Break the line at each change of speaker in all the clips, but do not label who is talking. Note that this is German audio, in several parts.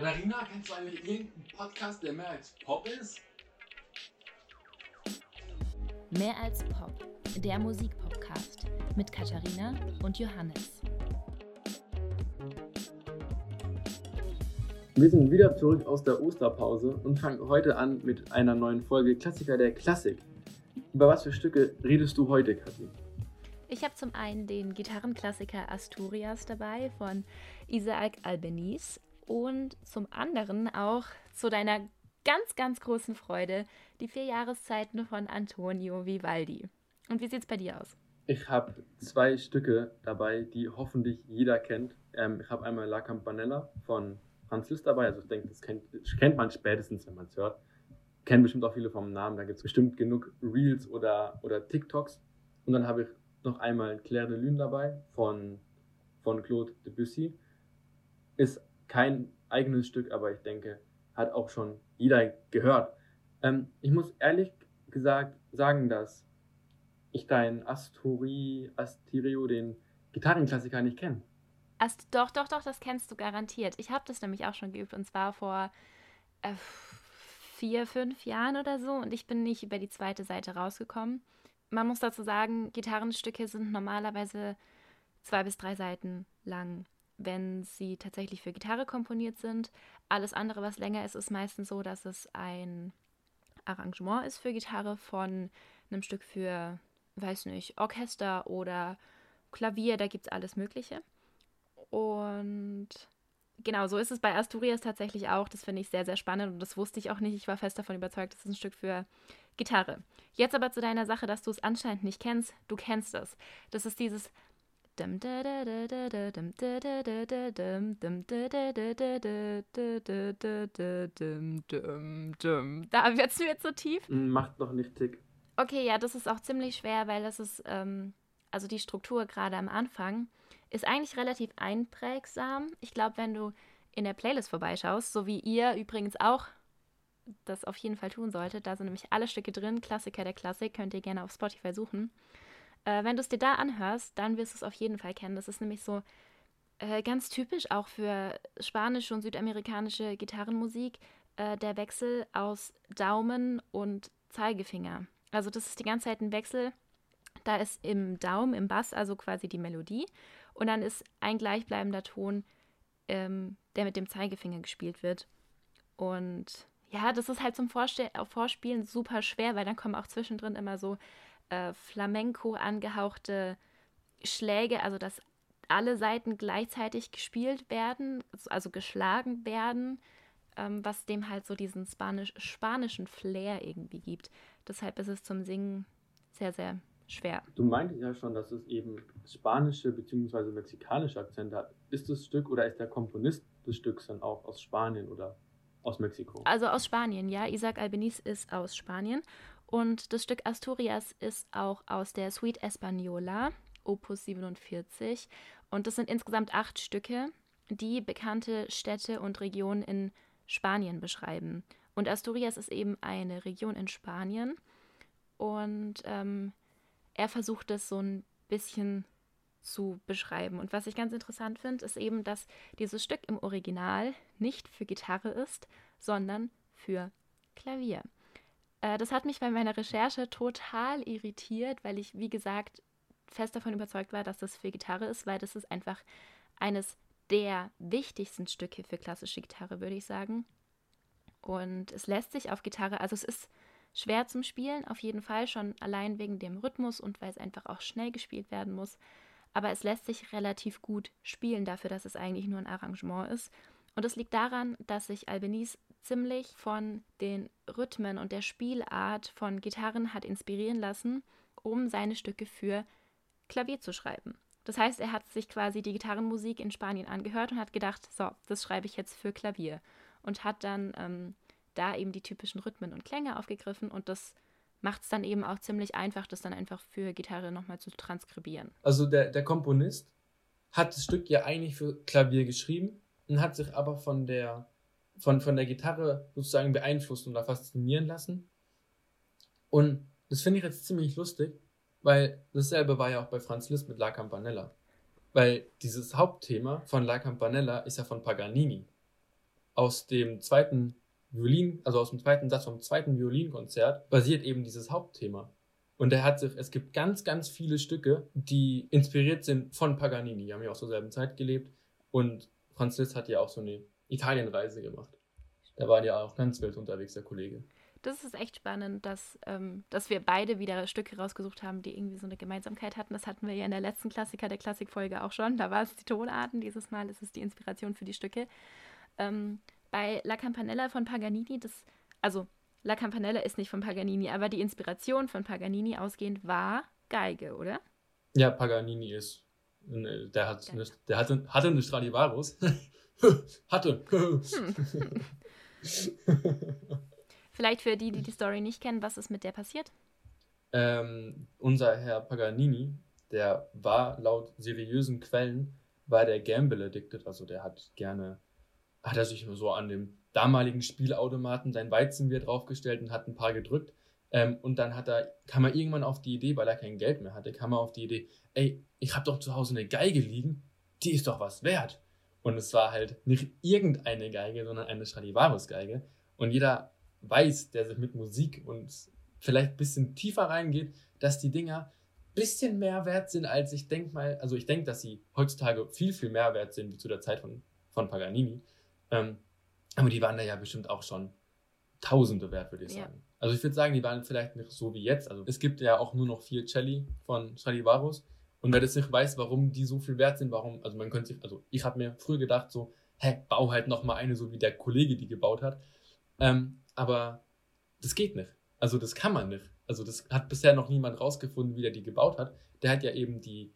Katharina, kennst du eigentlich irgendeinen Podcast, der mehr als Pop ist?
Mehr als Pop, der Musikpodcast mit Katharina und Johannes.
Wir sind wieder zurück aus der Osterpause und fangen heute an mit einer neuen Folge Klassiker der Klassik. Über was für Stücke redest du heute, Kathi?
Ich habe zum einen den Gitarrenklassiker Asturias dabei von Isaac Albeniz und zum anderen auch zu deiner ganz, ganz großen Freude die vier Jahreszeiten von Antonio Vivaldi. Und wie sieht es bei dir aus?
Ich habe zwei Stücke dabei, die hoffentlich jeder kennt. Ähm, ich habe einmal La Campanella von Franz Liszt dabei. Also ich denke, das kennt, kennt man spätestens, wenn man es hört. Kennen bestimmt auch viele vom Namen. Da gibt es bestimmt genug Reels oder, oder TikToks. Und dann habe ich noch einmal Claire de Lune dabei von, von Claude Debussy. Ist kein eigenes Stück, aber ich denke, hat auch schon jeder gehört. Ähm, ich muss ehrlich gesagt sagen, dass ich dein Asturi, Astirio, den Gitarrenklassiker nicht kenne.
Ast doch, doch, doch, das kennst du garantiert. Ich habe das nämlich auch schon geübt und zwar vor äh, vier, fünf Jahren oder so und ich bin nicht über die zweite Seite rausgekommen man muss dazu sagen, Gitarrenstücke sind normalerweise zwei bis drei Seiten lang, wenn sie tatsächlich für Gitarre komponiert sind. Alles andere, was länger ist, ist meistens so, dass es ein Arrangement ist für Gitarre von einem Stück für, weiß nicht, Orchester oder Klavier, da gibt es alles Mögliche. Und genau, so ist es bei Asturias tatsächlich auch. Das finde ich sehr, sehr spannend und das wusste ich auch nicht. Ich war fest davon überzeugt, das ist ein Stück für Gitarre. Jetzt aber zu deiner Sache, dass du es anscheinend nicht kennst. Du kennst es. Das ist dieses. Da wird es mir zu tief.
Macht noch nicht tick.
Okay, ja, das ist auch ziemlich schwer, weil das ist, ähm, also die Struktur gerade am Anfang ist eigentlich relativ einprägsam. Ich glaube, wenn du in der Playlist vorbeischaust, so wie ihr übrigens auch das auf jeden Fall tun solltet, da sind nämlich alle Stücke drin, Klassiker der Klassik, könnt ihr gerne auf Spotify suchen. Äh, wenn du es dir da anhörst, dann wirst du es auf jeden Fall kennen. Das ist nämlich so äh, ganz typisch auch für spanische und südamerikanische Gitarrenmusik, äh, der Wechsel aus Daumen und Zeigefinger. Also das ist die ganze Zeit ein Wechsel. Da ist im Daumen, im Bass, also quasi die Melodie und dann ist ein gleichbleibender Ton, ähm, der mit dem Zeigefinger gespielt wird. Und ja, das ist halt zum Vorstell äh, Vorspielen super schwer, weil dann kommen auch zwischendrin immer so äh, Flamenco angehauchte Schläge, also dass alle Seiten gleichzeitig gespielt werden, also geschlagen werden, ähm, was dem halt so diesen Spanisch spanischen Flair irgendwie gibt. Deshalb ist es zum Singen sehr, sehr schwer.
Du meintest ja schon, dass es eben spanische bzw. mexikanische Akzente hat. Ist das Stück oder ist der Komponist des Stücks dann auch aus Spanien oder aus Mexiko?
Also aus Spanien, ja. Isaac Albeniz ist aus Spanien. Und das Stück Asturias ist auch aus der Suite Española, Opus 47. Und das sind insgesamt acht Stücke, die bekannte Städte und Regionen in Spanien beschreiben. Und Asturias ist eben eine Region in Spanien. Und ähm, er versucht es so ein bisschen zu beschreiben. Und was ich ganz interessant finde, ist eben, dass dieses Stück im Original nicht für Gitarre ist, sondern für Klavier. Äh, das hat mich bei meiner Recherche total irritiert, weil ich, wie gesagt, fest davon überzeugt war, dass das für Gitarre ist, weil das ist einfach eines der wichtigsten Stücke für klassische Gitarre, würde ich sagen. Und es lässt sich auf Gitarre, also es ist schwer zum Spielen, auf jeden Fall, schon allein wegen dem Rhythmus und weil es einfach auch schnell gespielt werden muss. Aber es lässt sich relativ gut spielen dafür, dass es eigentlich nur ein Arrangement ist. Und es liegt daran, dass sich Albeniz ziemlich von den Rhythmen und der Spielart von Gitarren hat inspirieren lassen, um seine Stücke für Klavier zu schreiben. Das heißt, er hat sich quasi die Gitarrenmusik in Spanien angehört und hat gedacht, so, das schreibe ich jetzt für Klavier. Und hat dann ähm, da eben die typischen Rhythmen und Klänge aufgegriffen und das macht es dann eben auch ziemlich einfach, das dann einfach für Gitarre nochmal zu transkribieren.
Also der, der Komponist hat das Stück ja eigentlich für Klavier geschrieben und hat sich aber von der, von, von der Gitarre sozusagen beeinflusst und da faszinieren lassen. Und das finde ich jetzt ziemlich lustig, weil dasselbe war ja auch bei Franz Liszt mit La Campanella. Weil dieses Hauptthema von La Campanella ist ja von Paganini aus dem zweiten Violin, also aus dem zweiten Satz vom zweiten Violinkonzert, basiert eben dieses Hauptthema. Und er hat sich, es gibt ganz, ganz viele Stücke, die inspiriert sind von Paganini. Die haben ja auch zur selben Zeit gelebt. Und Franz Liszt hat ja auch so eine Italienreise gemacht. Da war ja auch ganz wild unterwegs, der Kollege.
Das ist echt spannend, dass, ähm, dass wir beide wieder Stücke rausgesucht haben, die irgendwie so eine Gemeinsamkeit hatten. Das hatten wir ja in der letzten Klassiker der Klassikfolge auch schon. Da war es die Tonarten, dieses Mal ist es die Inspiration für die Stücke. Ähm, bei La Campanella von Paganini, das, also La Campanella ist nicht von Paganini, aber die Inspiration von Paganini ausgehend war Geige, oder?
Ja, Paganini ist. Ne, der, hat eine, der hatte, hatte eine Stradivarius. hatte. Hm.
Vielleicht für die, die die Story nicht kennen, was ist mit der passiert?
Ähm, unser Herr Paganini, der war laut seriösen Quellen, war der Gamble addicted, also der hat gerne, hat er sich so an dem damaligen Spielautomaten sein Weizenbier draufgestellt und hat ein paar gedrückt. Ähm, und dann hat er, kam er irgendwann auf die Idee, weil er kein Geld mehr hatte, kam er auf die Idee, ey, ich habe doch zu Hause eine Geige liegen, die ist doch was wert. Und es war halt nicht irgendeine Geige, sondern eine Stradivarius-Geige. Und jeder weiß, der sich mit Musik und vielleicht ein bisschen tiefer reingeht, dass die Dinger ein bisschen mehr wert sind, als ich denke mal, also ich denke, dass sie heutzutage viel, viel mehr wert sind, wie zu der Zeit von, von Paganini. Ähm, aber die waren da ja bestimmt auch schon Tausende wert, würde ich sagen. Ja. Also ich würde sagen, die waren vielleicht nicht so wie jetzt. Also es gibt ja auch nur noch vier Celli von Stradivarius. Und wer das nicht weiß, warum die so viel wert sind, warum, also man könnte sich, also ich habe mir früher gedacht so, hä, bau halt noch mal eine, so wie der Kollege die gebaut hat. Ähm, aber das geht nicht. Also das kann man nicht. Also das hat bisher noch niemand rausgefunden, wie der die gebaut hat. Der hat ja eben die,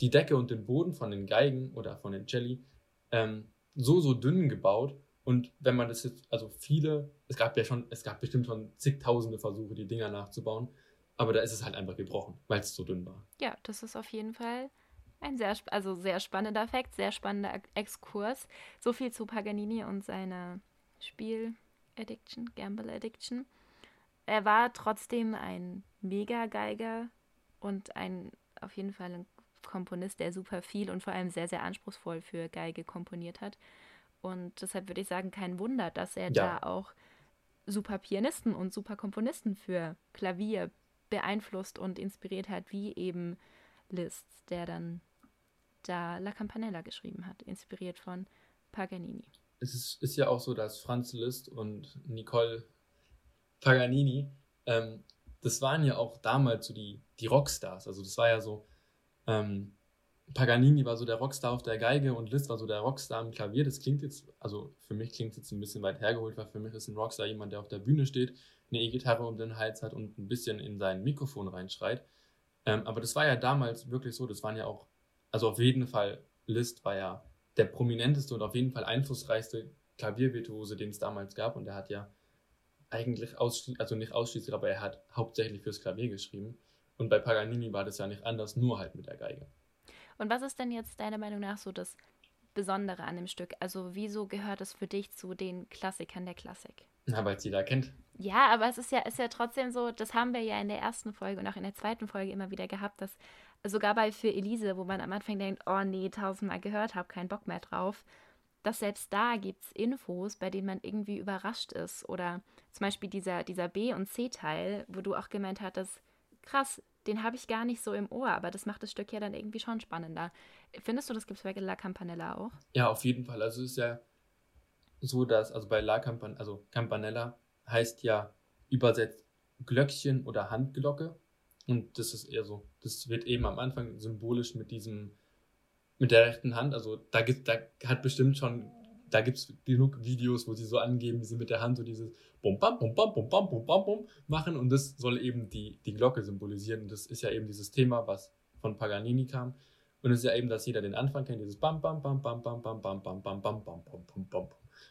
die Decke und den Boden von den Geigen oder von den Jelly ähm, so, so dünn gebaut. Und wenn man das jetzt, also viele, es gab ja schon, es gab bestimmt schon zigtausende Versuche, die Dinger nachzubauen. Aber da ist es halt einfach gebrochen, weil es so dünn war.
Ja, das ist auf jeden Fall ein sehr, also sehr spannender Fakt, sehr spannender Exkurs. So viel zu Paganini und seiner Spiel, Addiction, Gamble Addiction. Er war trotzdem ein Mega-Geiger und ein auf jeden Fall ein Komponist, der super viel und vor allem sehr, sehr anspruchsvoll für Geige komponiert hat. Und deshalb würde ich sagen, kein Wunder, dass er ja. da auch super Pianisten und super Komponisten für Klavier beeinflusst und inspiriert hat, wie eben Liszt, der dann da La Campanella geschrieben hat, inspiriert von Paganini
es ist, ist ja auch so, dass Franz Liszt und Nicole Paganini, ähm, das waren ja auch damals so die, die Rockstars. Also das war ja so, ähm, Paganini war so der Rockstar auf der Geige und Liszt war so der Rockstar am Klavier. Das klingt jetzt, also für mich klingt es jetzt ein bisschen weit hergeholt, weil für mich ist ein Rockstar jemand, der auf der Bühne steht, eine E-Gitarre um den Hals hat und ein bisschen in sein Mikrofon reinschreit. Ähm, aber das war ja damals wirklich so, das waren ja auch, also auf jeden Fall, Liszt war ja der prominenteste und auf jeden Fall einflussreichste Klaviervirtuose, den es damals gab. Und er hat ja eigentlich also nicht ausschließlich, aber er hat hauptsächlich fürs Klavier geschrieben. Und bei Paganini war das ja nicht anders, nur halt mit der Geige.
Und was ist denn jetzt deiner Meinung nach so das Besondere an dem Stück? Also wieso gehört es für dich zu den Klassikern der Klassik?
Na, weil es jeder kennt.
Ja, aber es ist ja, ist ja trotzdem so, das haben wir ja in der ersten Folge und auch in der zweiten Folge immer wieder gehabt, dass sogar bei Für Elise, wo man am Anfang denkt, oh nee, tausendmal gehört, hab keinen Bock mehr drauf, dass selbst da gibt es Infos, bei denen man irgendwie überrascht ist. Oder zum Beispiel dieser, dieser B- und C-Teil, wo du auch gemeint hattest, krass, den habe ich gar nicht so im Ohr, aber das macht das Stück ja dann irgendwie schon spannender. Findest du, das gibt es bei La Campanella auch?
Ja, auf jeden Fall. Also es ist ja so, dass, also bei La Campan also Campanella heißt ja übersetzt Glöckchen oder Handglocke. Und das ist eher so, das wird eben am Anfang symbolisch mit diesem, mit der rechten Hand, also da gibt, da hat bestimmt schon, da gibt es genug Videos, wo sie so angeben, wie sie mit der Hand so dieses Bum Bam Bum Bam Bum Bam Bum Bam Bum machen und das soll eben die, die Glocke symbolisieren. Und das ist ja eben dieses Thema, was von Paganini kam. Und es ist ja eben, dass jeder den Anfang kennt, dieses Bam Bam Bam Bam Bam Bam Bam Bam Bam Bam Bam Bam Bam Bam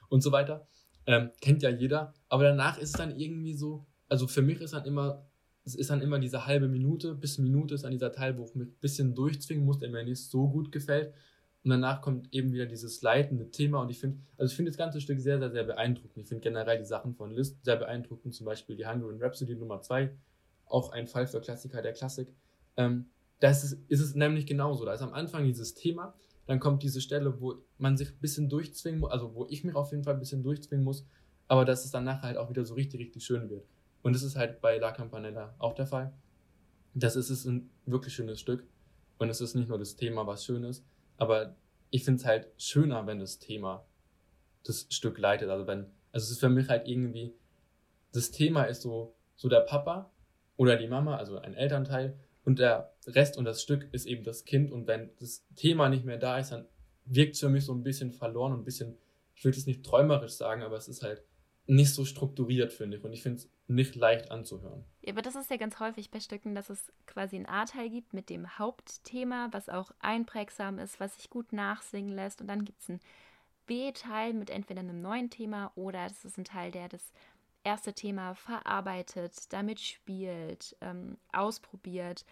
und so weiter. Ähm, kennt ja jeder. Aber danach ist es dann irgendwie so, also für mich ist dann immer es ist dann immer diese halbe Minute bis Minute ist dann dieser Teil, wo ich mich ein bisschen durchzwingen muss, der mir nicht so gut gefällt. Und danach kommt eben wieder dieses leitende Thema. Und ich finde, also ich finde das ganze Stück sehr, sehr, sehr beeindruckend. Ich finde generell die Sachen von Liszt sehr beeindruckend. Zum Beispiel die Hungarian Rhapsody Nummer 2. Auch ein Fall für Klassiker der Klassik. Ähm, das ist, ist es nämlich genauso. Da ist am Anfang dieses Thema, dann kommt diese Stelle, wo man sich ein bisschen durchzwingen muss, also wo ich mich auf jeden Fall ein bisschen durchzwingen muss, aber dass es dann nachher halt auch wieder so richtig, richtig schön wird. Und das ist halt bei La Campanella auch der Fall. Das ist, ist ein wirklich schönes Stück. Und es ist nicht nur das Thema, was schön ist, aber ich finde es halt schöner, wenn das Thema das Stück leitet. Also wenn, also es ist für mich halt irgendwie, das Thema ist so, so der Papa oder die Mama, also ein Elternteil, und der Rest und das Stück ist eben das Kind. Und wenn das Thema nicht mehr da ist, dann wirkt es für mich so ein bisschen verloren und ein bisschen, ich will es nicht träumerisch sagen, aber es ist halt nicht so strukturiert, finde ich. Und ich finde es nicht leicht anzuhören.
Ja, aber das ist ja ganz häufig bei Stücken, dass es quasi ein A-Teil gibt mit dem Hauptthema, was auch einprägsam ist, was sich gut nachsingen lässt. Und dann gibt es ein B-Teil mit entweder einem neuen Thema oder das ist ein Teil, der das erste Thema verarbeitet, damit spielt, ähm, ausprobiert.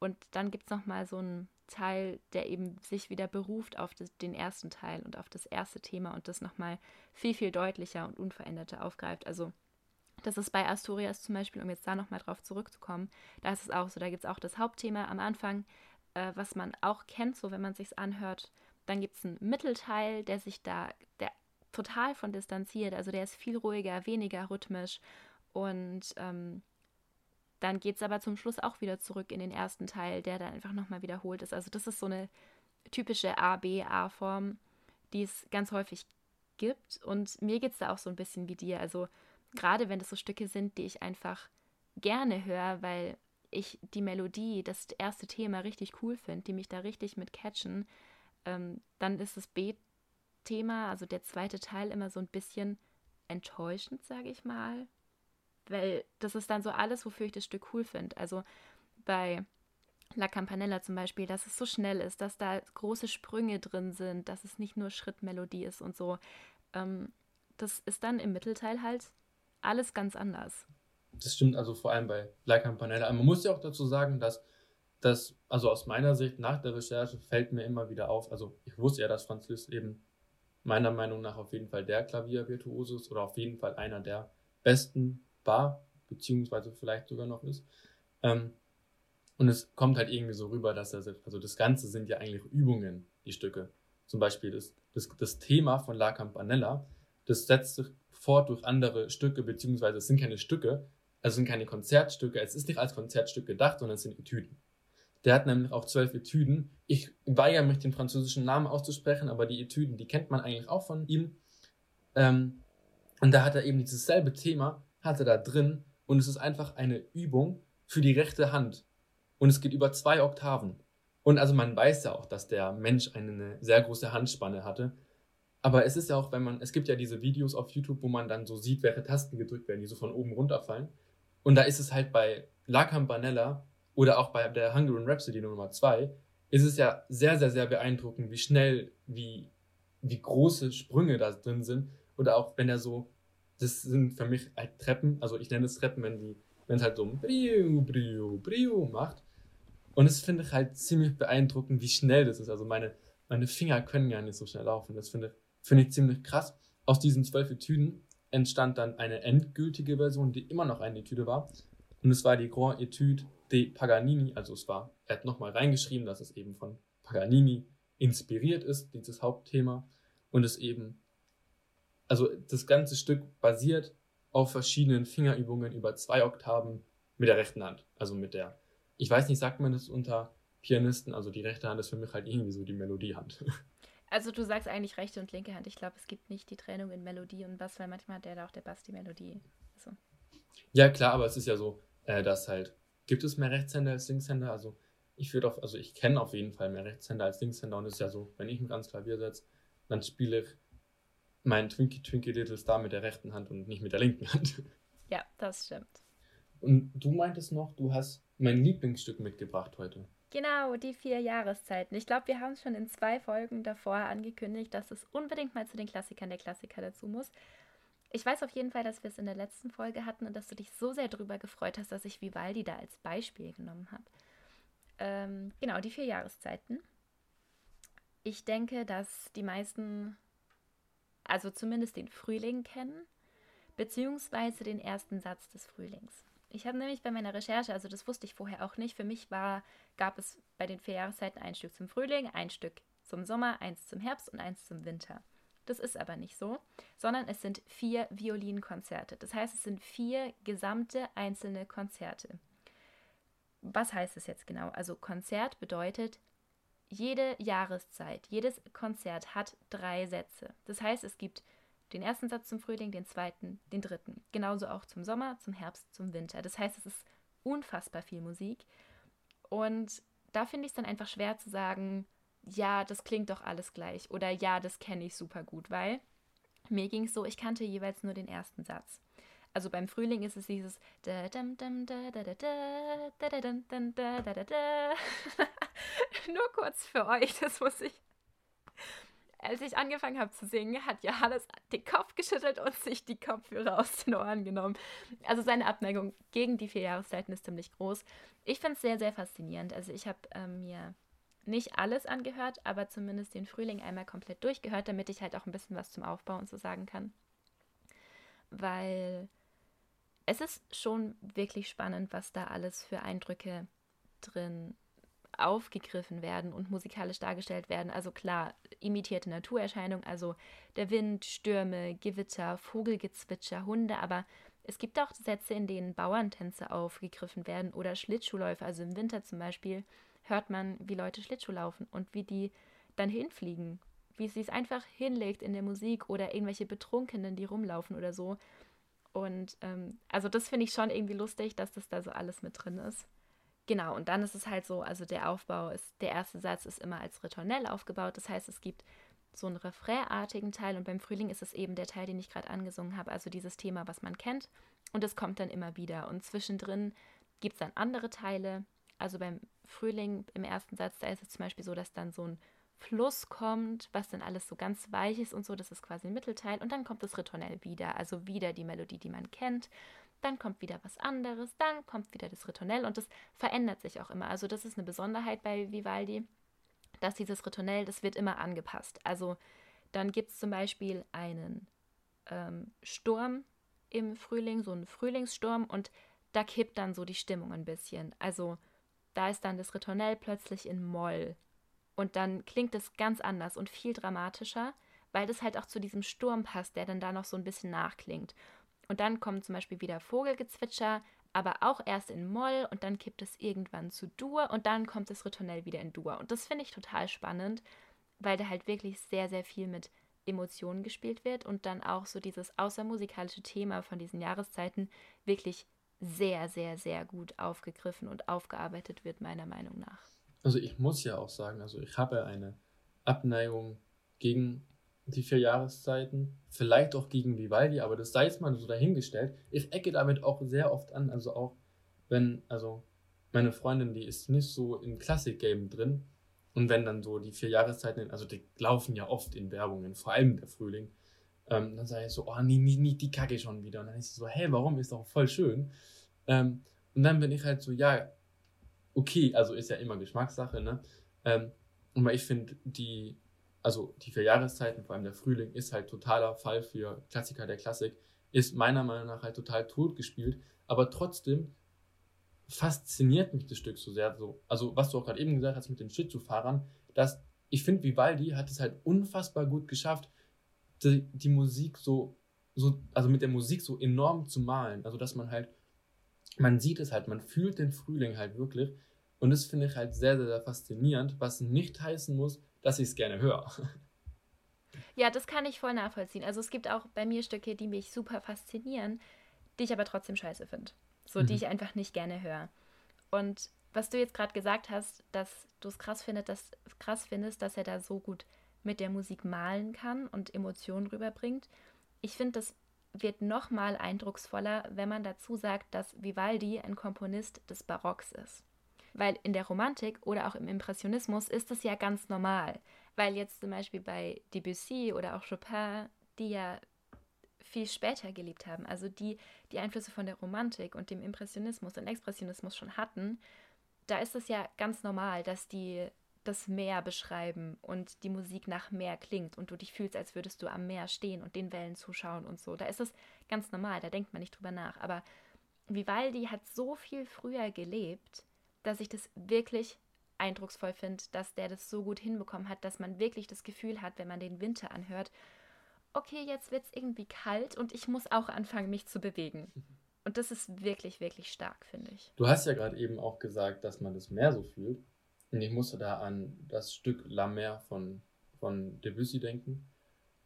Und dann gibt es nochmal so einen Teil, der eben sich wieder beruft auf das, den ersten Teil und auf das erste Thema und das nochmal viel, viel deutlicher und unveränderter aufgreift. Also das ist bei Asturias zum Beispiel, um jetzt da nochmal drauf zurückzukommen, da ist es auch so, da gibt es auch das Hauptthema am Anfang, äh, was man auch kennt, so wenn man sich anhört. Dann gibt es einen Mittelteil, der sich da, der total von distanziert, also der ist viel ruhiger, weniger rhythmisch und ähm, dann geht es aber zum Schluss auch wieder zurück in den ersten Teil, der dann einfach nochmal wiederholt ist. Also das ist so eine typische A-B-A-Form, die es ganz häufig gibt. Und mir geht es da auch so ein bisschen wie dir. Also gerade wenn das so Stücke sind, die ich einfach gerne höre, weil ich die Melodie, das erste Thema richtig cool finde, die mich da richtig mit catchen, ähm, dann ist das B-Thema, also der zweite Teil, immer so ein bisschen enttäuschend, sage ich mal weil das ist dann so alles, wofür ich das Stück cool finde. Also bei La Campanella zum Beispiel, dass es so schnell ist, dass da große Sprünge drin sind, dass es nicht nur Schrittmelodie ist und so. Ähm, das ist dann im Mittelteil halt alles ganz anders.
Das stimmt also vor allem bei La Campanella. Man muss ja auch dazu sagen, dass das, also aus meiner Sicht nach der Recherche fällt mir immer wieder auf, also ich wusste ja, dass Franz Liszt eben meiner Meinung nach auf jeden Fall der Klaviervirtuose ist oder auf jeden Fall einer der besten war, beziehungsweise vielleicht sogar noch ist. Ähm, und es kommt halt irgendwie so rüber, dass er, also das Ganze sind ja eigentlich Übungen, die Stücke. Zum Beispiel das, das, das Thema von La Campanella, das setzt sich fort durch andere Stücke, beziehungsweise es sind keine Stücke, also sind keine Konzertstücke, es ist nicht als Konzertstück gedacht, sondern es sind Etüden. Der hat nämlich auch zwölf Etüden. Ich weigere mich, den französischen Namen auszusprechen, aber die Etüden, die kennt man eigentlich auch von ihm. Ähm, und da hat er eben dieses selbe Thema, hat er da drin und es ist einfach eine Übung für die rechte Hand. Und es geht über zwei Oktaven. Und also man weiß ja auch, dass der Mensch eine sehr große Handspanne hatte. Aber es ist ja auch, wenn man, es gibt ja diese Videos auf YouTube, wo man dann so sieht, welche Tasten gedrückt werden, die so von oben runterfallen. Und da ist es halt bei La Campanella oder auch bei der Hungarian Rhapsody Nummer 2, ist es ja sehr, sehr, sehr beeindruckend, wie schnell, wie, wie große Sprünge da drin sind. Oder auch wenn er so das sind für mich halt Treppen, also ich nenne es Treppen, wenn die, wenn es halt so ein Brio, Brio, Brio macht. Und das finde ich halt ziemlich beeindruckend, wie schnell das ist. Also meine, meine Finger können ja nicht so schnell laufen. Das finde finde ich ziemlich krass. Aus diesen zwölf Etüden entstand dann eine endgültige Version, die immer noch eine Etüde war. Und es war die Grand Etude de Paganini. Also es war, er hat nochmal reingeschrieben, dass es eben von Paganini inspiriert ist, dieses Hauptthema. Und es eben also das ganze Stück basiert auf verschiedenen Fingerübungen über zwei Oktaven mit der rechten Hand. Also mit der, ich weiß nicht, sagt man das unter Pianisten, also die rechte Hand ist für mich halt irgendwie so die Melodiehand.
Also du sagst eigentlich rechte und linke Hand. Ich glaube, es gibt nicht die Trennung in Melodie und Bass, weil manchmal hat der da auch der Bass die Melodie. Also.
Ja, klar, aber es ist ja so, äh, dass halt, gibt es mehr Rechtshänder als Linkshänder? Also ich würde auf, also ich kenne auf jeden Fall mehr Rechtshänder als Linkshänder und es ist ja so, wenn ich mich ans Klavier setze, dann spiele ich mein Twinkie Twinkie Little Star mit der rechten Hand und nicht mit der linken Hand.
Ja, das stimmt.
Und du meintest noch, du hast mein Lieblingsstück mitgebracht heute.
Genau, die vier Jahreszeiten. Ich glaube, wir haben es schon in zwei Folgen davor angekündigt, dass es unbedingt mal zu den Klassikern der Klassiker dazu muss. Ich weiß auf jeden Fall, dass wir es in der letzten Folge hatten und dass du dich so sehr darüber gefreut hast, dass ich Vivaldi da als Beispiel genommen habe. Ähm, genau, die vier Jahreszeiten. Ich denke, dass die meisten also zumindest den Frühling kennen, beziehungsweise den ersten Satz des Frühlings. Ich habe nämlich bei meiner Recherche, also das wusste ich vorher auch nicht, für mich war, gab es bei den vier Jahreszeiten ein Stück zum Frühling, ein Stück zum Sommer, eins zum Herbst und eins zum Winter. Das ist aber nicht so, sondern es sind vier Violinkonzerte. Das heißt, es sind vier gesamte einzelne Konzerte. Was heißt es jetzt genau? Also Konzert bedeutet, jede Jahreszeit, jedes Konzert hat drei Sätze. Das heißt, es gibt den ersten Satz zum Frühling, den zweiten, den dritten. Genauso auch zum Sommer, zum Herbst, zum Winter. Das heißt, es ist unfassbar viel Musik. Und da finde ich es dann einfach schwer zu sagen, ja, das klingt doch alles gleich oder ja, das kenne ich super gut, weil mir ging es so, ich kannte jeweils nur den ersten Satz. Also beim Frühling ist es dieses nur kurz für euch, das muss ich. Als ich angefangen habe zu singen, hat Johannes den Kopf geschüttelt und sich die Kopfhörer aus den Ohren genommen. Also seine Abneigung gegen die vier Jahreszeiten ist ziemlich groß. Ich finde es sehr, sehr faszinierend. Also ich habe ähm, mir nicht alles angehört, aber zumindest den Frühling einmal komplett durchgehört, damit ich halt auch ein bisschen was zum Aufbau und so sagen kann. Weil es ist schon wirklich spannend, was da alles für Eindrücke drin aufgegriffen werden und musikalisch dargestellt werden. Also klar, imitierte Naturerscheinungen, also der Wind, Stürme, Gewitter, Vogelgezwitscher, Hunde, aber es gibt auch Sätze, in denen Bauerntänze aufgegriffen werden oder Schlittschuhläufe. Also im Winter zum Beispiel hört man, wie Leute Schlittschuh laufen und wie die dann hinfliegen. Wie sie es einfach hinlegt in der Musik oder irgendwelche Betrunkenen, die rumlaufen oder so. Und ähm, also das finde ich schon irgendwie lustig, dass das da so alles mit drin ist. Genau, und dann ist es halt so, also der Aufbau ist, der erste Satz ist immer als Ritornell aufgebaut. Das heißt, es gibt so einen refrainartigen Teil und beim Frühling ist es eben der Teil, den ich gerade angesungen habe, also dieses Thema, was man kennt. Und es kommt dann immer wieder. Und zwischendrin gibt es dann andere Teile. Also beim Frühling im ersten Satz, da ist es zum Beispiel so, dass dann so ein Fluss kommt, was dann alles so ganz weich ist und so, das ist quasi ein Mittelteil. Und dann kommt das Ritornell wieder, also wieder die Melodie, die man kennt dann kommt wieder was anderes, dann kommt wieder das Ritornell und das verändert sich auch immer. Also das ist eine Besonderheit bei Vivaldi, dass dieses Ritornell, das wird immer angepasst. Also dann gibt es zum Beispiel einen ähm, Sturm im Frühling, so einen Frühlingssturm und da kippt dann so die Stimmung ein bisschen. Also da ist dann das Ritornell plötzlich in Moll und dann klingt es ganz anders und viel dramatischer, weil das halt auch zu diesem Sturm passt, der dann da noch so ein bisschen nachklingt. Und dann kommt zum Beispiel wieder Vogelgezwitscher, aber auch erst in Moll und dann kippt es irgendwann zu Dur und dann kommt das Ritornell wieder in Dur. Und das finde ich total spannend, weil da halt wirklich sehr, sehr viel mit Emotionen gespielt wird und dann auch so dieses außermusikalische Thema von diesen Jahreszeiten wirklich sehr, sehr, sehr gut aufgegriffen und aufgearbeitet wird, meiner Meinung nach.
Also ich muss ja auch sagen, also ich habe eine Abneigung gegen die vier Jahreszeiten, vielleicht auch gegen Vivaldi, aber das sei jetzt mal so dahingestellt. Ich ecke damit auch sehr oft an, also auch wenn, also meine Freundin, die ist nicht so in Klassik-Game drin und wenn dann so die vier Jahreszeiten, also die laufen ja oft in Werbungen, vor allem der Frühling, ähm, dann sage ich so, oh, nie, nie, nie, die kacke schon wieder. Und dann ist sie so, hey, warum? Ist doch voll schön. Ähm, und dann bin ich halt so, ja, okay, also ist ja immer Geschmackssache, ne? Ähm, aber ich finde, die also die vier Jahreszeiten, vor allem der Frühling, ist halt totaler Fall für Klassiker der Klassik, ist meiner Meinung nach halt total tot gespielt, aber trotzdem fasziniert mich das Stück so sehr. So, also was du auch gerade eben gesagt hast mit den Schlittschuhfahrern, dass ich finde, Vivaldi hat es halt unfassbar gut geschafft, die, die Musik so, so, also mit der Musik so enorm zu malen. Also dass man halt, man sieht es halt, man fühlt den Frühling halt wirklich. Und das finde ich halt sehr, sehr, sehr faszinierend, was nicht heißen muss, dass ich es gerne höre.
Ja, das kann ich voll nachvollziehen. Also es gibt auch bei mir Stücke, die mich super faszinieren, die ich aber trotzdem scheiße finde. So, mhm. die ich einfach nicht gerne höre. Und was du jetzt gerade gesagt hast, dass du es krass, findet, dass, krass findest, dass er da so gut mit der Musik malen kann und Emotionen rüberbringt. Ich finde, das wird noch mal eindrucksvoller, wenn man dazu sagt, dass Vivaldi ein Komponist des Barocks ist. Weil in der Romantik oder auch im Impressionismus ist das ja ganz normal. Weil jetzt zum Beispiel bei Debussy oder auch Chopin, die ja viel später gelebt haben, also die die Einflüsse von der Romantik und dem Impressionismus und Expressionismus schon hatten, da ist es ja ganz normal, dass die das Meer beschreiben und die Musik nach Meer klingt und du dich fühlst, als würdest du am Meer stehen und den Wellen zuschauen und so. Da ist es ganz normal, da denkt man nicht drüber nach. Aber Vivaldi hat so viel früher gelebt dass ich das wirklich eindrucksvoll finde, dass der das so gut hinbekommen hat, dass man wirklich das Gefühl hat, wenn man den Winter anhört, okay, jetzt wird es irgendwie kalt und ich muss auch anfangen, mich zu bewegen. Und das ist wirklich, wirklich stark, finde ich.
Du hast ja gerade eben auch gesagt, dass man das Meer so fühlt. Und ich musste da an das Stück La Mer von, von Debussy denken.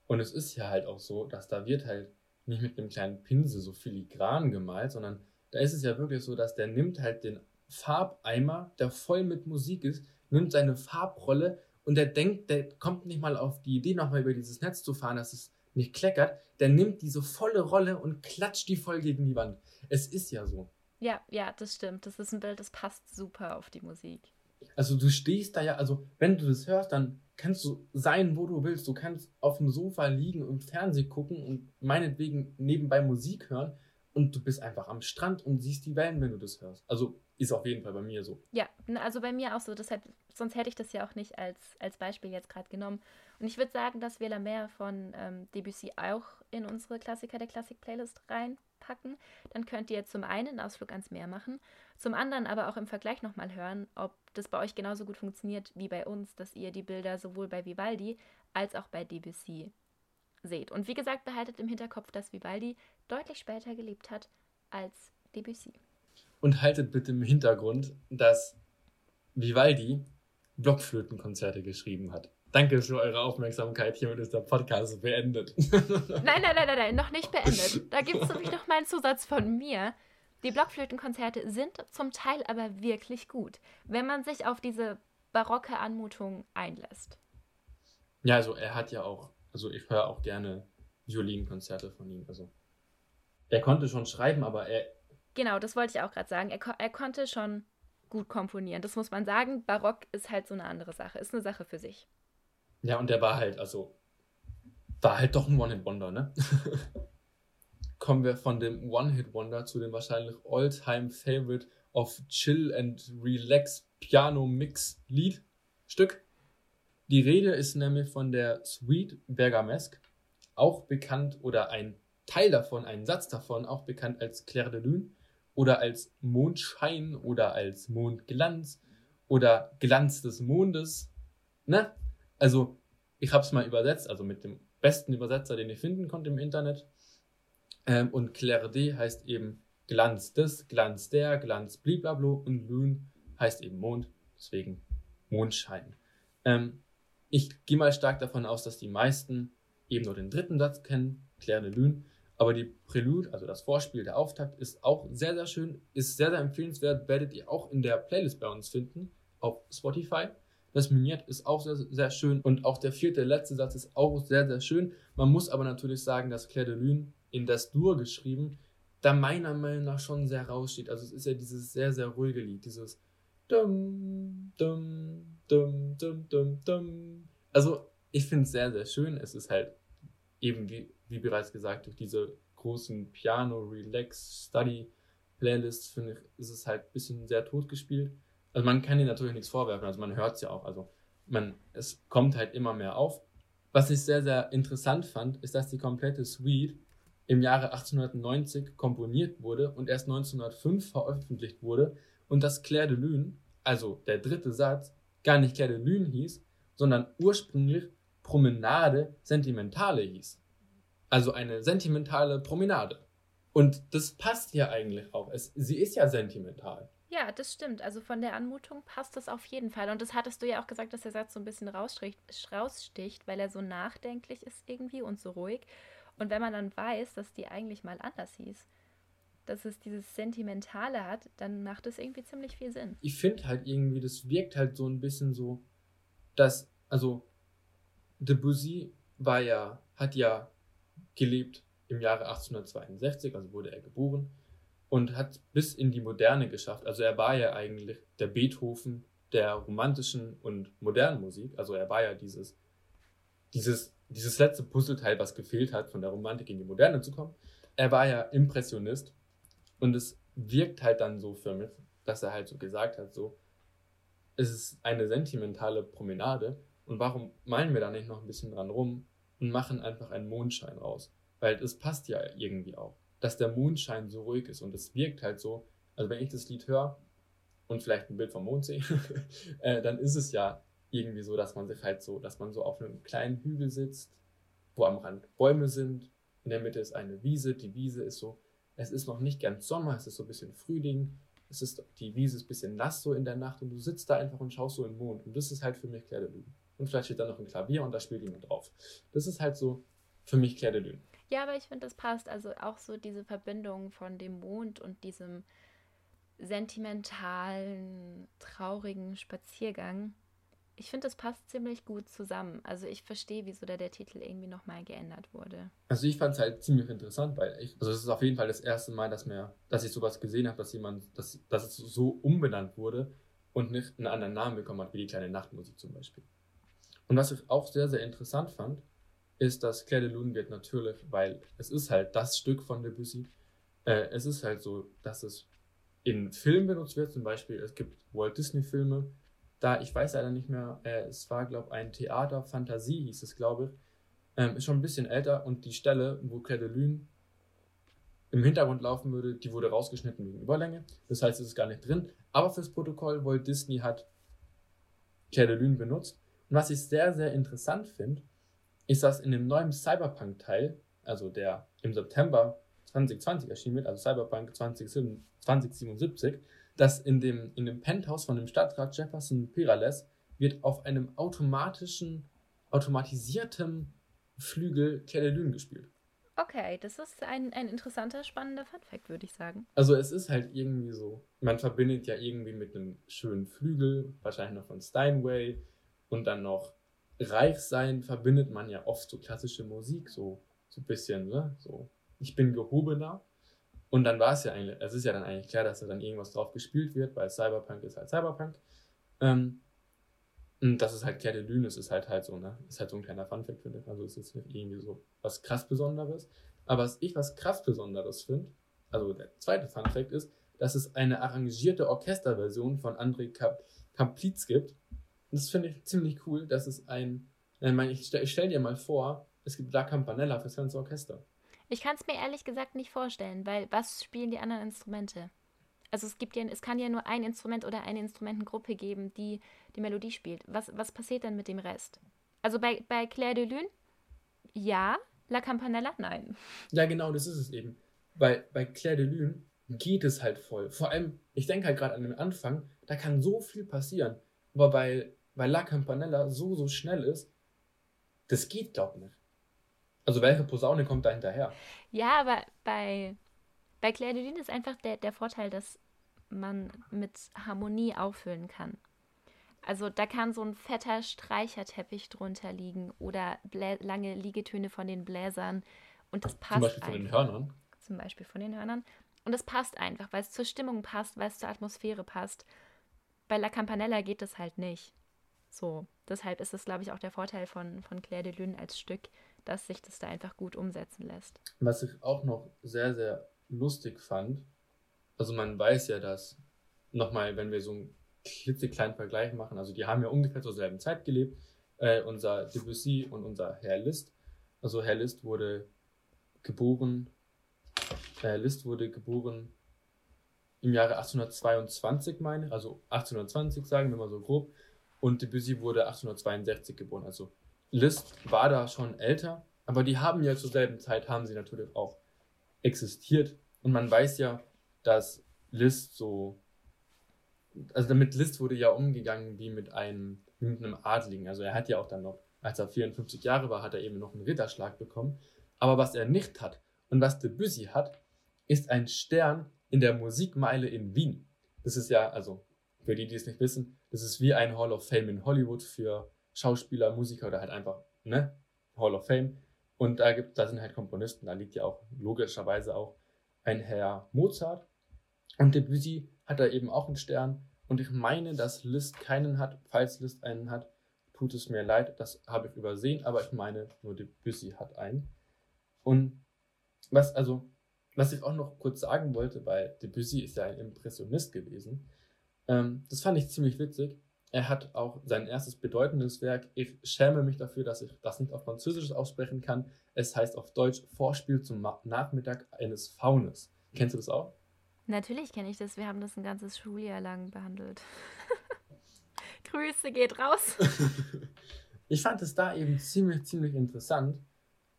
Und es ist ja halt auch so, dass da wird halt nicht mit einem kleinen Pinsel so filigran gemalt, sondern da ist es ja wirklich so, dass der nimmt halt den Farbeimer, der voll mit Musik ist, nimmt seine Farbrolle und der denkt, der kommt nicht mal auf die Idee, nochmal über dieses Netz zu fahren, dass es nicht kleckert. Der nimmt diese volle Rolle und klatscht die voll gegen die Wand. Es ist ja so.
Ja, ja, das stimmt. Das ist ein Bild, das passt super auf die Musik.
Also du stehst da ja, also wenn du das hörst, dann kannst du sein, wo du willst. Du kannst auf dem Sofa liegen und Fernsehen gucken und meinetwegen nebenbei Musik hören und du bist einfach am Strand und siehst die Wellen, wenn du das hörst. Also ist auf jeden Fall bei mir so.
Ja, also bei mir auch so. Deshalb, sonst hätte ich das ja auch nicht als, als Beispiel jetzt gerade genommen. Und ich würde sagen, dass wir La Mer von ähm, Debussy auch in unsere Klassiker der Klassik-Playlist reinpacken. Dann könnt ihr zum einen einen Ausflug ans Meer machen, zum anderen aber auch im Vergleich nochmal hören, ob das bei euch genauso gut funktioniert wie bei uns, dass ihr die Bilder sowohl bei Vivaldi als auch bei Debussy seht. Und wie gesagt, behaltet im Hinterkopf, dass Vivaldi deutlich später gelebt hat als Debussy.
Und haltet bitte im Hintergrund, dass Vivaldi Blockflötenkonzerte geschrieben hat. Danke für eure Aufmerksamkeit. Hiermit ist der Podcast beendet.
nein, nein, nein, nein, nein, noch nicht beendet. Da gibt es nämlich noch mal einen Zusatz von mir. Die Blockflötenkonzerte sind zum Teil aber wirklich gut, wenn man sich auf diese barocke Anmutung einlässt.
Ja, also er hat ja auch, also ich höre auch gerne Violinkonzerte von ihm. Also er konnte schon schreiben, aber er.
Genau, das wollte ich auch gerade sagen. Er, er konnte schon gut komponieren. Das muss man sagen. Barock ist halt so eine andere Sache, ist eine Sache für sich.
Ja, und der war halt, also, war halt doch ein One-Hit-Wonder, ne? Kommen wir von dem One-Hit-Wonder zu dem wahrscheinlich All-Time-Favorite of Chill and Relax Piano Mix Lied Stück. Die Rede ist nämlich von der Suite Bergamesque, auch bekannt oder ein Teil davon, ein Satz davon, auch bekannt als Clair de Lune oder als Mondschein oder als Mondglanz oder Glanz des Mondes. Ne? Also, ich habe es mal übersetzt, also mit dem besten Übersetzer, den ich finden konnte im Internet. Ähm, und Claire D heißt eben Glanz des, Glanz der, Glanz bliblablo und Lune heißt eben Mond, deswegen Mondschein. Ähm, ich gehe mal stark davon aus, dass die meisten eben nur den dritten Satz kennen, Claire de Lune. Aber die Prelude, also das Vorspiel, der Auftakt, ist auch sehr, sehr schön, ist sehr, sehr empfehlenswert, werdet ihr auch in der Playlist bei uns finden, auf Spotify. Das Miniert ist auch sehr, sehr schön und auch der vierte, letzte Satz ist auch sehr, sehr schön. Man muss aber natürlich sagen, dass Claire de Lune in das Dur geschrieben, da meiner Meinung nach schon sehr raussteht. Also es ist ja dieses sehr, sehr ruhige Lied, dieses dum, dum, dum, dum, dum, dum. Also ich finde es sehr, sehr schön. Es ist halt eben wie wie bereits gesagt, durch diese großen Piano, Relax, Study Playlists, finde ich, ist es halt ein bisschen sehr tot gespielt. Also man kann ihnen natürlich nichts vorwerfen, also man hört es ja auch. Also man, es kommt halt immer mehr auf. Was ich sehr, sehr interessant fand, ist, dass die komplette Suite im Jahre 1890 komponiert wurde und erst 1905 veröffentlicht wurde und dass Claire de Lune, also der dritte Satz, gar nicht Lune hieß, sondern ursprünglich Promenade Sentimentale hieß. Also eine sentimentale Promenade. Und das passt ja eigentlich auch. Es, sie ist ja sentimental.
Ja, das stimmt. Also von der Anmutung passt das auf jeden Fall. Und das hattest du ja auch gesagt, dass der Satz so ein bisschen raussticht, weil er so nachdenklich ist irgendwie und so ruhig. Und wenn man dann weiß, dass die eigentlich mal anders hieß, dass es dieses Sentimentale hat, dann macht es irgendwie ziemlich viel Sinn.
Ich finde halt irgendwie, das wirkt halt so ein bisschen so, dass, also Debussy war ja, hat ja gelebt im Jahre 1862, also wurde er geboren und hat bis in die Moderne geschafft. Also er war ja eigentlich der Beethoven der romantischen und modernen Musik. Also er war ja dieses, dieses, dieses letzte Puzzleteil, was gefehlt hat, von der Romantik in die Moderne zu kommen. Er war ja Impressionist und es wirkt halt dann so für mich, dass er halt so gesagt hat, so, es ist eine sentimentale Promenade und warum malen wir da nicht noch ein bisschen dran rum und machen einfach einen Mondschein raus. Weil es passt ja irgendwie auch, dass der Mondschein so ruhig ist und es wirkt halt so, also wenn ich das Lied höre, und vielleicht ein Bild vom Mond sehe, äh, dann ist es ja irgendwie so, dass man sich halt so, dass man so auf einem kleinen Hügel sitzt, wo am Rand Bäume sind. In der Mitte ist eine Wiese. Die Wiese ist so, es ist noch nicht ganz Sommer, es ist so ein bisschen Frühling. Es ist, die Wiese ist ein bisschen nass so in der Nacht und du sitzt da einfach und schaust so in den Mond. Und das ist halt für mich Claire de Lune. Und vielleicht steht da noch ein Klavier und da spielt jemand drauf. Das ist halt so für mich Claire de Lune.
Ja, aber ich finde, das passt. Also auch so diese Verbindung von dem Mond und diesem sentimentalen, traurigen Spaziergang. Ich finde, das passt ziemlich gut zusammen. Also ich verstehe, wieso da der Titel irgendwie nochmal geändert wurde.
Also ich fand es halt ziemlich interessant, weil ich, also es ist auf jeden Fall das erste Mal, dass mir, dass ich sowas gesehen habe, dass jemand, dass, dass es so umbenannt wurde und nicht einen anderen Namen bekommen hat, wie die kleine Nachtmusik zum Beispiel. Und was ich auch sehr, sehr interessant fand, ist, dass Claire de Lune wird natürlich, weil es ist halt das Stück von Debussy, äh, es ist halt so, dass es in Filmen benutzt wird, zum Beispiel, es gibt Walt Disney-Filme, da, ich weiß leider nicht mehr, äh, es war, glaube ich, ein Theater, Fantasie hieß es, glaube ich, ähm, ist schon ein bisschen älter und die Stelle, wo Claire de Lune im Hintergrund laufen würde, die wurde rausgeschnitten wegen Überlänge. Das heißt, es ist gar nicht drin. Aber fürs Protokoll, Walt Disney hat Claire de Lune benutzt. Und was ich sehr, sehr interessant finde, ist, dass in dem neuen Cyberpunk-Teil, also der im September 2020 erschienen wird, also Cyberpunk 2077, dass in dem, in dem Penthouse von dem Stadtrat Jefferson Pirales wird auf einem automatischen, automatisierten Flügel Claire gespielt.
Okay, das ist ein, ein interessanter, spannender Funfact, würde ich sagen.
Also es ist halt irgendwie so, man verbindet ja irgendwie mit einem schönen Flügel, wahrscheinlich noch von Steinway und dann noch reich sein verbindet man ja oft so klassische Musik, so, so ein bisschen, ne? So, ich bin gehobener. Und dann war es ja eigentlich, es ist ja dann eigentlich klar, dass da dann irgendwas drauf gespielt wird, weil Cyberpunk ist halt Cyberpunk. Ähm, und das ist halt Claire de Lune, ist halt halt so, ne? Ist halt so ein kleiner Funfact, finde ich. Also es ist nicht irgendwie so was krass Besonderes. Aber was ich was krass Besonderes finde, also der zweite Funfact ist, dass es eine arrangierte Orchesterversion von André Kaplitz gibt. Und das finde ich ziemlich cool, dass es ein, ich meine, ich stelle stell dir mal vor, es gibt La Campanella für das ganze Orchester.
Ich kann es mir ehrlich gesagt nicht vorstellen, weil was spielen die anderen Instrumente? Also es gibt ja, es kann ja nur ein Instrument oder eine Instrumentengruppe geben, die die Melodie spielt. Was, was passiert dann mit dem Rest? Also bei, bei Claire de Lune, ja, La Campanella, nein.
Ja, genau, das ist es eben. Bei, bei Claire de Lune geht es halt voll. Vor allem, ich denke halt gerade an den Anfang, da kann so viel passieren. Aber bei, bei La Campanella so, so schnell ist, das geht, glaub ich, nicht. Also welche Posaune kommt da hinterher?
Ja, aber bei, bei Claire de Lune ist einfach der, der Vorteil, dass man mit Harmonie auffüllen kann. Also da kann so ein fetter Streicherteppich drunter liegen oder Blä lange Liegetöne von den Bläsern und das passt.
Zum Beispiel von den Hörnern.
Zum Beispiel von den Hörnern. Und das passt einfach, weil es zur Stimmung passt, weil es zur Atmosphäre passt. Bei La Campanella geht das halt nicht. So, deshalb ist es, glaube ich, auch der Vorteil von, von Claire de Lune als Stück, dass sich das da einfach gut umsetzen lässt.
Was ich auch noch sehr, sehr lustig fand, also man weiß ja, dass, nochmal, wenn wir so einen klitzekleinen Vergleich machen, also die haben ja ungefähr zur selben Zeit gelebt, äh, unser Debussy und unser Herr Liszt. Also Herr Liszt wurde geboren, Herr Liszt wurde geboren im Jahre 1822, meine also 1820 sagen wir mal so grob, und Debussy wurde 1862 geboren, also Liszt war da schon älter, aber die haben ja zur selben Zeit, haben sie natürlich auch existiert. Und man weiß ja, dass Liszt so, also damit Liszt wurde ja umgegangen wie mit einem, wie mit einem Adligen. Also er hat ja auch dann noch, als er 54 Jahre war, hat er eben noch einen Ritterschlag bekommen. Aber was er nicht hat und was Debussy hat, ist ein Stern in der Musikmeile in Wien. Das ist ja, also für die, die es nicht wissen, das ist wie ein Hall of Fame in Hollywood für Schauspieler, Musiker oder halt einfach, ne, Hall of Fame. Und da gibt, da sind halt Komponisten, da liegt ja auch logischerweise auch ein Herr Mozart. Und Debussy hat da eben auch einen Stern. Und ich meine, dass Liszt keinen hat. Falls Liszt einen hat, tut es mir leid, das habe ich übersehen, aber ich meine, nur Debussy hat einen. Und was, also, was ich auch noch kurz sagen wollte, weil Debussy ist ja ein Impressionist gewesen, ähm, das fand ich ziemlich witzig. Er hat auch sein erstes bedeutendes Werk. Ich schäme mich dafür, dass ich das nicht auf Französisch aussprechen kann. Es heißt auf Deutsch Vorspiel zum Nachmittag eines Faunes. Kennst du das auch?
Natürlich kenne ich das. Wir haben das ein ganzes Schuljahr lang behandelt. Grüße geht raus.
ich fand es da eben ziemlich, ziemlich interessant.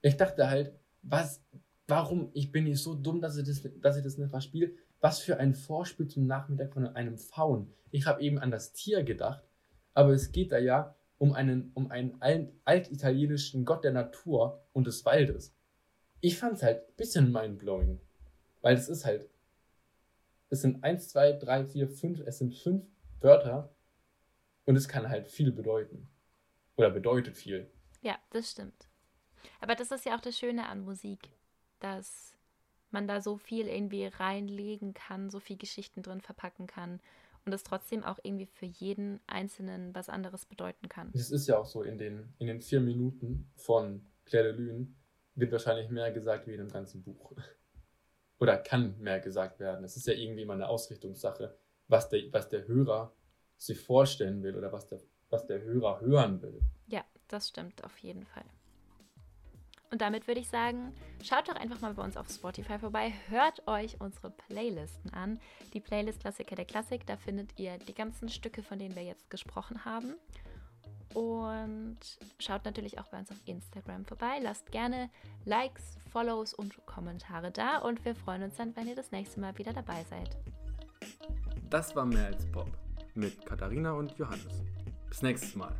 Ich dachte halt, was, warum, ich bin nicht so dumm, dass ich das, dass ich das nicht verspiele. Was für ein Vorspiel zum Nachmittag von einem Faun. Ich habe eben an das Tier gedacht, aber es geht da ja um einen, um einen altitalienischen Gott der Natur und des Waldes. Ich fand es halt ein bisschen mindblowing, weil es ist halt, es sind 1, 2, 3, 4, 5, es sind fünf Wörter und es kann halt viel bedeuten. Oder bedeutet viel.
Ja, das stimmt. Aber das ist ja auch das Schöne an Musik, dass man da so viel irgendwie reinlegen kann, so viel Geschichten drin verpacken kann und es trotzdem auch irgendwie für jeden Einzelnen was anderes bedeuten kann.
Das ist ja auch so, in den, in den vier Minuten von Claire de Lune wird wahrscheinlich mehr gesagt wie in dem ganzen Buch. Oder kann mehr gesagt werden. Es ist ja irgendwie immer eine Ausrichtungssache, was der, was der Hörer sich vorstellen will oder was der, was der Hörer hören will.
Ja, das stimmt auf jeden Fall. Und damit würde ich sagen, schaut doch einfach mal bei uns auf Spotify vorbei, hört euch unsere Playlisten an. Die Playlist Klassiker der Klassik, da findet ihr die ganzen Stücke, von denen wir jetzt gesprochen haben. Und schaut natürlich auch bei uns auf Instagram vorbei. Lasst gerne Likes, Follows und Kommentare da. Und wir freuen uns dann, wenn ihr das nächste Mal wieder dabei seid.
Das war mehr als Pop mit Katharina und Johannes. Bis nächstes Mal.